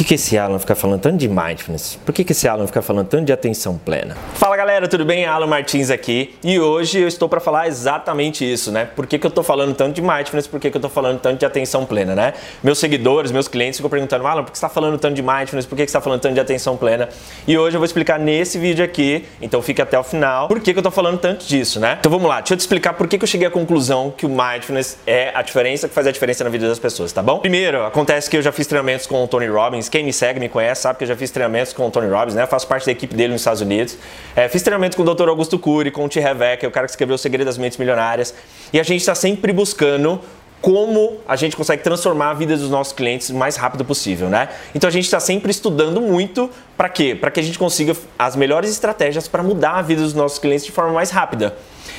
que, que esse Alan fica falando tanto de mindfulness? Por que, que esse Alan fica falando tanto de atenção plena? Fala galera, tudo bem? Alan Martins aqui e hoje eu estou para falar exatamente isso, né? Por que, que eu estou falando tanto de mindfulness? Por que, que eu estou falando tanto de atenção plena, né? Meus seguidores, meus clientes ficam perguntando, Alan, por que você está falando tanto de mindfulness? Por que, que você está falando tanto de atenção plena? E hoje eu vou explicar nesse vídeo aqui, então fique até o final, por que, que eu estou falando tanto disso, né? Então vamos lá, deixa eu te explicar por que, que eu cheguei à conclusão que o mindfulness é a diferença que faz a diferença na vida das pessoas, tá bom? Primeiro, acontece que eu já fiz treinamentos com o Tony Robbins, quem me segue, me conhece, sabe que eu já fiz treinamentos com o Tony Robbins, né? Eu faço parte da equipe dele nos Estados Unidos. É, fiz treinamento com o Dr. Augusto Cury, com o T. Reveck, o cara que escreveu O Segredo das Mentes Milionárias. E a gente está sempre buscando como a gente consegue transformar a vida dos nossos clientes o mais rápido possível, né? Então a gente está sempre estudando muito para quê? Para que a gente consiga as melhores estratégias para mudar a vida dos nossos clientes de forma mais rápida.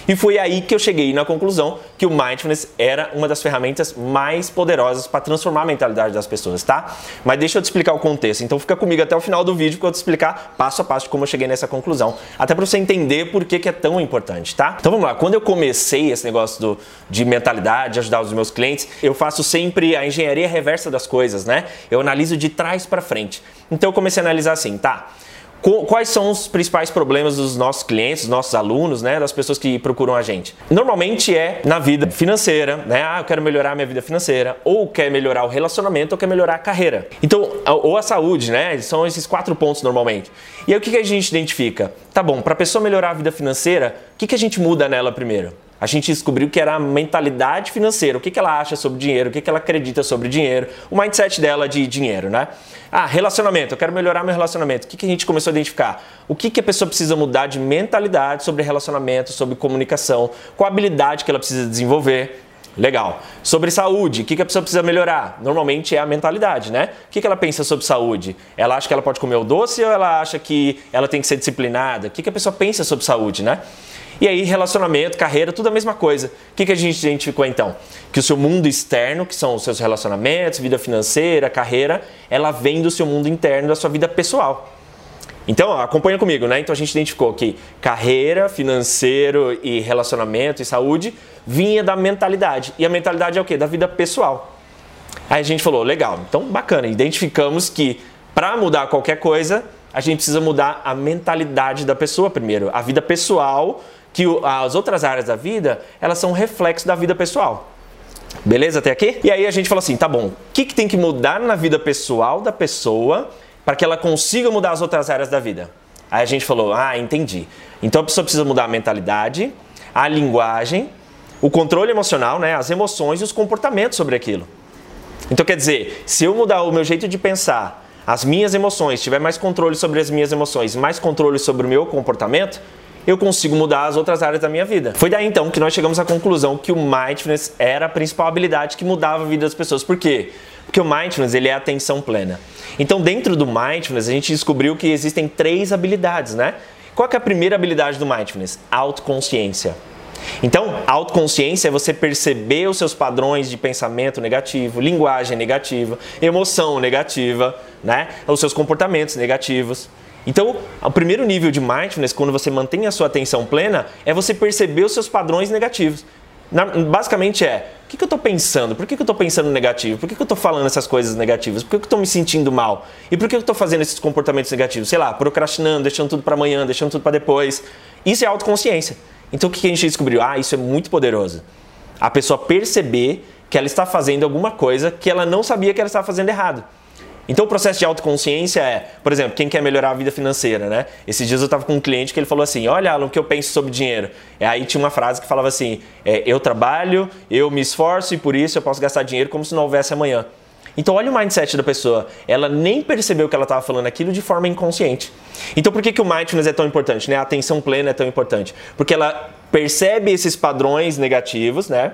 E foi aí que eu cheguei na conclusão que o mindfulness era uma das ferramentas mais poderosas para transformar a mentalidade das pessoas, tá? Mas deixa eu te explicar o contexto. Então fica comigo até o final do vídeo que eu te explicar passo a passo como eu cheguei nessa conclusão, até para você entender por que, que é tão importante, tá? Então vamos lá. Quando eu comecei esse negócio do, de mentalidade, de ajudar os meus clientes, eu faço sempre a engenharia reversa das coisas, né? Eu analiso de trás para frente. Então eu comecei a analisar assim, tá? Quais são os principais problemas dos nossos clientes, dos nossos alunos, né, das pessoas que procuram a gente? Normalmente é na vida financeira, né? Ah, eu quero melhorar a minha vida financeira, ou quer melhorar o relacionamento, ou quer melhorar a carreira. Então, ou a saúde, né? São esses quatro pontos normalmente. E aí o que a gente identifica? Tá bom, para a pessoa melhorar a vida financeira, o que a gente muda nela primeiro? A gente descobriu que era a mentalidade financeira, o que, que ela acha sobre dinheiro, o que, que ela acredita sobre dinheiro, o mindset dela de dinheiro, né? Ah, relacionamento, eu quero melhorar meu relacionamento. O que, que a gente começou a identificar? O que, que a pessoa precisa mudar de mentalidade sobre relacionamento, sobre comunicação, qual habilidade que ela precisa desenvolver. Legal. Sobre saúde, o que, que a pessoa precisa melhorar? Normalmente é a mentalidade, né? O que, que ela pensa sobre saúde? Ela acha que ela pode comer o doce ou ela acha que ela tem que ser disciplinada? O que, que a pessoa pensa sobre saúde, né? E aí, relacionamento, carreira, tudo a mesma coisa. O que, que a gente identificou então? Que o seu mundo externo, que são os seus relacionamentos, vida financeira, carreira, ela vem do seu mundo interno, da sua vida pessoal. Então, acompanha comigo, né? Então a gente identificou que carreira, financeiro e relacionamento e saúde vinha da mentalidade. E a mentalidade é o quê? Da vida pessoal. Aí a gente falou, legal, então bacana, identificamos que para mudar qualquer coisa, a gente precisa mudar a mentalidade da pessoa primeiro, a vida pessoal que as outras áreas da vida, elas são reflexo da vida pessoal. Beleza até aqui? E aí a gente fala assim, tá bom, o que, que tem que mudar na vida pessoal da pessoa para que ela consiga mudar as outras áreas da vida? Aí a gente falou, ah, entendi. Então a pessoa precisa mudar a mentalidade, a linguagem, o controle emocional, né, as emoções e os comportamentos sobre aquilo. Então quer dizer, se eu mudar o meu jeito de pensar, as minhas emoções, tiver mais controle sobre as minhas emoções, mais controle sobre o meu comportamento, eu consigo mudar as outras áreas da minha vida. Foi daí então que nós chegamos à conclusão que o mindfulness era a principal habilidade que mudava a vida das pessoas. Por quê? Porque o mindfulness ele é atenção plena. Então, dentro do mindfulness, a gente descobriu que existem três habilidades, né? Qual é a primeira habilidade do mindfulness? Autoconsciência. Então, autoconsciência é você perceber os seus padrões de pensamento negativo, linguagem negativa, emoção negativa, né? Os seus comportamentos negativos. Então, o primeiro nível de mindfulness, quando você mantém a sua atenção plena, é você perceber os seus padrões negativos. Na, basicamente é, o que, que eu estou pensando? Por que, que eu estou pensando negativo? Por que, que eu estou falando essas coisas negativas? Por que, que eu estou me sentindo mal? E por que eu estou fazendo esses comportamentos negativos? Sei lá, procrastinando, deixando tudo para amanhã, deixando tudo para depois. Isso é autoconsciência. Então o que, que a gente descobriu? Ah, isso é muito poderoso. A pessoa perceber que ela está fazendo alguma coisa que ela não sabia que ela estava fazendo errado. Então o processo de autoconsciência é, por exemplo, quem quer melhorar a vida financeira, né? Esses dias eu estava com um cliente que ele falou assim, olha Alan, o que eu penso sobre dinheiro. E aí tinha uma frase que falava assim, é, eu trabalho, eu me esforço e por isso eu posso gastar dinheiro como se não houvesse amanhã. Então olha o mindset da pessoa, ela nem percebeu que ela estava falando aquilo de forma inconsciente. Então por que, que o mindfulness é tão importante, né? A atenção plena é tão importante? Porque ela percebe esses padrões negativos, né?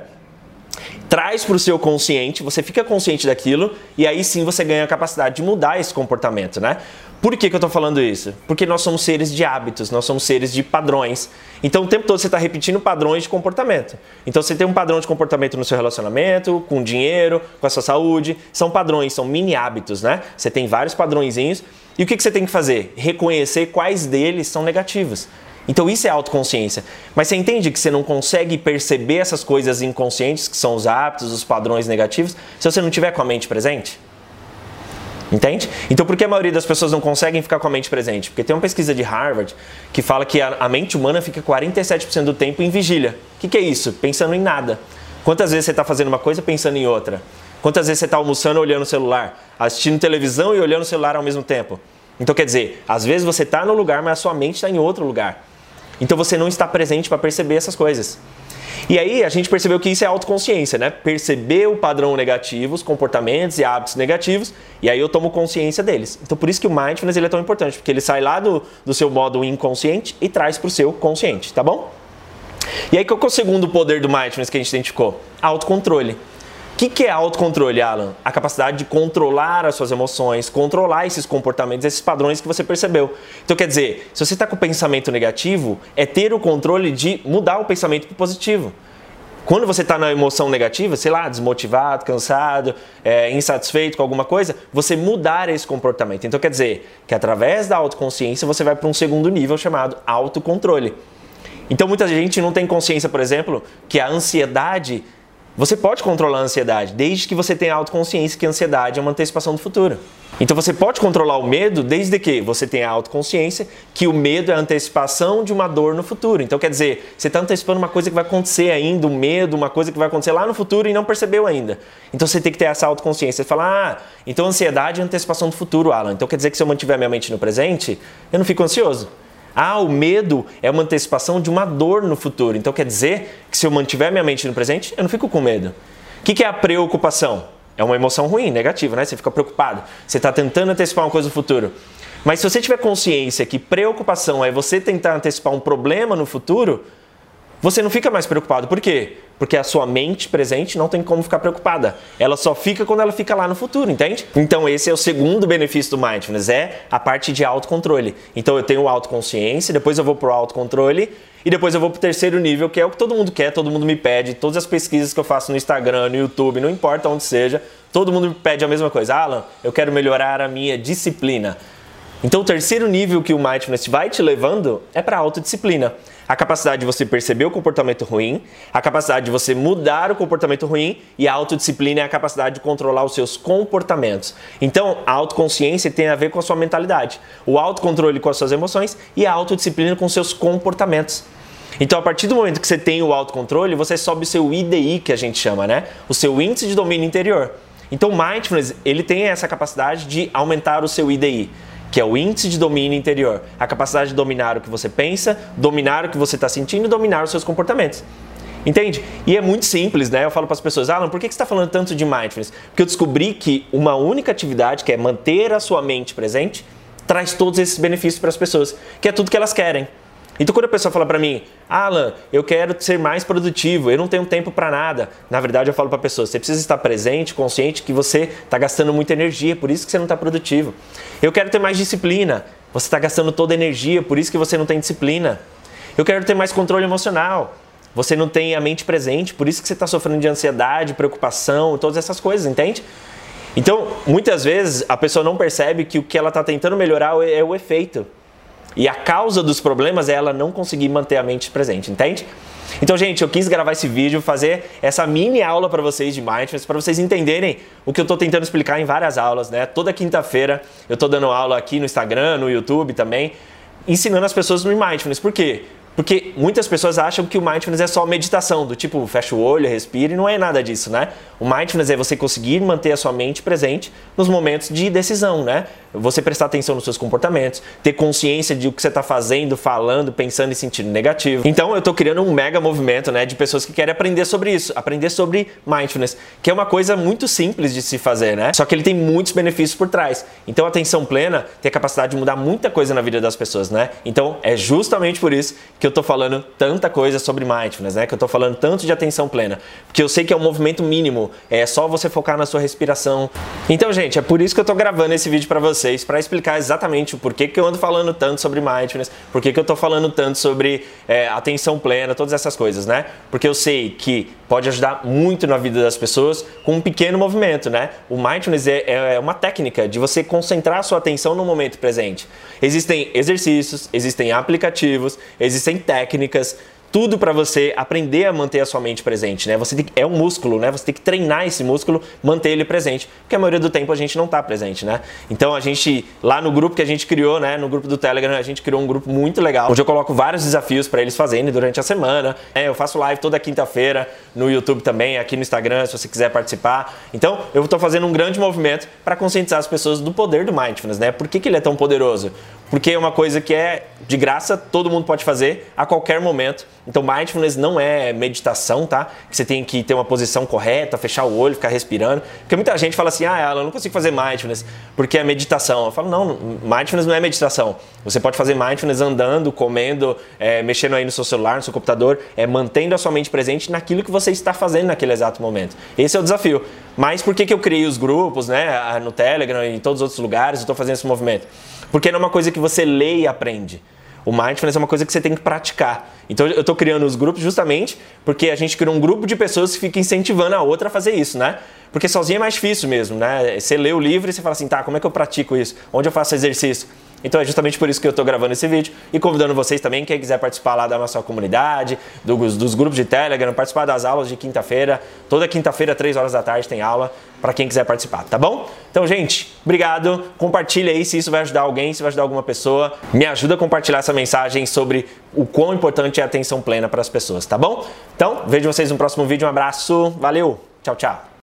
Traz para o seu consciente, você fica consciente daquilo e aí sim você ganha a capacidade de mudar esse comportamento, né? Por que, que eu estou falando isso? Porque nós somos seres de hábitos, nós somos seres de padrões. Então o tempo todo você está repetindo padrões de comportamento. Então você tem um padrão de comportamento no seu relacionamento, com o dinheiro, com a sua saúde. São padrões, são mini hábitos, né? Você tem vários padrõezinhos. E o que, que você tem que fazer? Reconhecer quais deles são negativos. Então isso é autoconsciência. Mas você entende que você não consegue perceber essas coisas inconscientes, que são os hábitos, os padrões negativos, se você não tiver com a mente presente? Entende? Então por que a maioria das pessoas não conseguem ficar com a mente presente? Porque tem uma pesquisa de Harvard que fala que a, mente humana fica 47% do tempo em vigília. O que, que é isso? Pensando em nada. Quantas vezes você está fazendo uma coisa pensando em outra? Quantas vezes você está almoçando olhando o celular? Assistindo televisão e olhando o celular ao mesmo tempo? Então quer dizer, às vezes você está no lugar, mas a sua mente está em outro lugar. Então você não está presente para perceber essas coisas. E aí a gente percebeu que isso é autoconsciência, né? Perceber o padrão negativo, os comportamentos e hábitos negativos, e aí eu tomo consciência deles. Então por isso que o mindfulness ele é tão importante, porque ele sai lá do, do seu modo inconsciente e traz para o seu consciente, tá bom? E aí qual que é o segundo poder do mindfulness que a gente identificou? Autocontrole. O que, que é autocontrole, Alan? A capacidade de controlar as suas emoções, controlar esses comportamentos, esses padrões que você percebeu. Então, quer dizer, se você está com pensamento negativo, é ter o controle de mudar o pensamento para positivo. Quando você está na emoção negativa, sei lá, desmotivado, cansado, é, insatisfeito com alguma coisa, você mudar esse comportamento. Então, quer dizer que através da autoconsciência você vai para um segundo nível chamado autocontrole. Então, muita gente não tem consciência, por exemplo, que a ansiedade você pode controlar a ansiedade, desde que você tenha autoconsciência que a ansiedade é uma antecipação do futuro. Então você pode controlar o medo desde que você tenha autoconsciência que o medo é a antecipação de uma dor no futuro. Então quer dizer, você está antecipando uma coisa que vai acontecer ainda, um medo, uma coisa que vai acontecer lá no futuro e não percebeu ainda. Então você tem que ter essa autoconsciência. Você fala, ah, então ansiedade é antecipação do futuro, Alan. Então quer dizer que se eu mantiver minha mente no presente, eu não fico ansioso. Ah, o medo é uma antecipação de uma dor no futuro. Então quer dizer que se eu mantiver minha mente no presente, eu não fico com medo. O que, é a preocupação? É uma emoção ruim, negativa, né? Você fica preocupado. Você está tentando antecipar uma coisa no futuro. Mas se você tiver consciência que preocupação é você tentar antecipar um problema no futuro, você não fica mais preocupado. Por quê? Porque a sua mente presente não tem como ficar preocupada. Ela só fica quando ela fica lá no futuro, entende? Então esse é o segundo benefício do mindfulness, é a parte de autocontrole. Então eu tenho autoconsciência, depois eu vou pro autocontrole e depois eu vou pro terceiro nível, que é o que todo mundo quer, todo mundo me pede, todas as pesquisas que eu faço no Instagram, no YouTube, não importa onde seja, todo mundo me pede a mesma coisa. Alan, eu quero melhorar a minha disciplina. Então o terceiro nível que o mindfulness vai te levando é para autodisciplina a capacidade de você perceber o comportamento ruim, a capacidade de você mudar o comportamento ruim e a autodisciplina é a capacidade de controlar os seus comportamentos. Então, a autoconsciência tem a ver com a sua mentalidade, o autocontrole com as suas emoções e a autodisciplina com os seus comportamentos. Então, a partir do momento que você tem o autocontrole, você sobe o seu IDI, que a gente chama, né? O seu índice de domínio interior. Então, mindfulness, ele tem essa capacidade de aumentar o seu IDI que é o índice de domínio interior, a capacidade de dominar o que você pensa, dominar o que você está sentindo e dominar os seus comportamentos. Entende? E é muito simples, né? Eu falo para as pessoas, Alan, por que você está falando tanto de mindfulness? Porque eu descobri que uma única atividade, que é manter a sua mente presente, traz todos esses benefícios para as pessoas, que é tudo que elas querem. Então quando a pessoa fala para mim, Alan, eu quero ser mais produtivo, eu não tenho tempo para nada. Na verdade eu falo para a pessoa, você precisa estar presente, consciente que você está gastando muita energia, por isso que você não está produtivo. Eu quero ter mais disciplina, você está gastando toda a energia, por isso que você não tem disciplina. Eu quero ter mais controle emocional, você não tem a mente presente, por isso que você está sofrendo de ansiedade, preocupação, todas essas coisas, entende? Então, muitas vezes a pessoa não percebe que o que ela está tentando melhorar é o efeito. E a causa dos problemas é ela não conseguir manter a mente presente, entende? Então, gente, eu quis gravar esse vídeo, fazer essa mini aula para vocês de mindfulness, para vocês entenderem o que eu estou tentando explicar em várias aulas, né? Toda quinta-feira eu estou dando aula aqui no Instagram, no YouTube também, ensinando as pessoas no mindfulness. Por quê? Porque muitas pessoas acham que o mindfulness é só meditação, do tipo, fecha o olho, respira, e não é nada disso, né? O mindfulness é você conseguir manter a sua mente presente nos momentos de decisão, né? Você prestar atenção nos seus comportamentos, ter consciência de o que você está fazendo, falando, pensando e sentindo negativo. Então eu estou criando um mega movimento, né, de pessoas que querem aprender sobre isso, aprender sobre mindfulness, que é uma coisa muito simples de se fazer, né? Só que ele tem muitos benefícios por trás. Então a atenção plena tem a capacidade de mudar muita coisa na vida das pessoas, né? Então é justamente por isso que eu tô falando tanta coisa sobre mindfulness, né? Que eu tô falando tanto de atenção plena. Porque eu sei que é um movimento mínimo, é só você focar na sua respiração. Então, gente, é por isso que eu tô gravando esse vídeo para vocês, para explicar exatamente o porquê que eu ando falando tanto sobre mindfulness, porquê que eu tô falando tanto sobre é, atenção plena, todas essas coisas, né? Porque eu sei que pode ajudar muito na vida das pessoas com um pequeno movimento, né? O mindfulness é, é, é uma técnica de você concentrar a sua atenção no momento presente. Existem exercícios, existem aplicativos, existem técnicas, tudo para você aprender a manter a sua mente presente, né? Você tem, é um músculo, né? Você tem que treinar esse músculo, manter ele presente, porque a maioria do tempo a gente não está presente, né? Então a gente lá no grupo que a gente criou, né, no grupo do Telegram, a gente criou um grupo muito legal, onde eu coloco vários desafios para eles fazerem durante a semana. É, eu faço live toda quinta-feira no YouTube também, aqui no Instagram, se você quiser participar. Então, eu estou fazendo um grande movimento para conscientizar as pessoas do poder do mindfulness, né? Por que, que ele é tão poderoso? Porque é uma coisa que é de graça, todo mundo pode fazer a qualquer momento. Então, mindfulness não é meditação, tá? Que você tem que ter uma posição correta, fechar o olho, ficar respirando. Porque muita gente fala assim: ah, Alan, eu não consigo fazer mindfulness porque é meditação. Eu falo: não, mindfulness não é meditação. Você pode fazer mindfulness andando, comendo, é, mexendo aí no seu celular, no seu computador, é mantendo a sua mente presente naquilo que você está fazendo naquele exato momento. Esse é o desafio. Mas por que, que eu criei os grupos, né? No Telegram e em todos os outros lugares, eu estou fazendo esse movimento? Porque não é uma coisa que você lê e aprende. O mindfulness é uma coisa que você tem que praticar. Então eu estou criando os grupos justamente porque a gente criou um grupo de pessoas que fica incentivando a outra a fazer isso, né? Porque sozinho é mais difícil mesmo, né? Você lê o livro e você fala assim, tá, como é que eu pratico isso? Onde eu faço exercício? Então é justamente por isso que eu estou gravando esse vídeo e convidando vocês também, quem quiser participar lá da nossa comunidade, dos, dos grupos de Telegram, participar das aulas de quinta-feira. Toda quinta-feira, 3 horas da tarde, tem aula para quem quiser participar, tá bom? Então, gente, obrigado. Compartilha aí se isso vai ajudar alguém, se vai ajudar alguma pessoa. Me ajuda a compartilhar essa mensagem sobre o quão importante é a atenção plena para as pessoas, tá bom? Então, vejo vocês no próximo vídeo. Um abraço, valeu, tchau, tchau.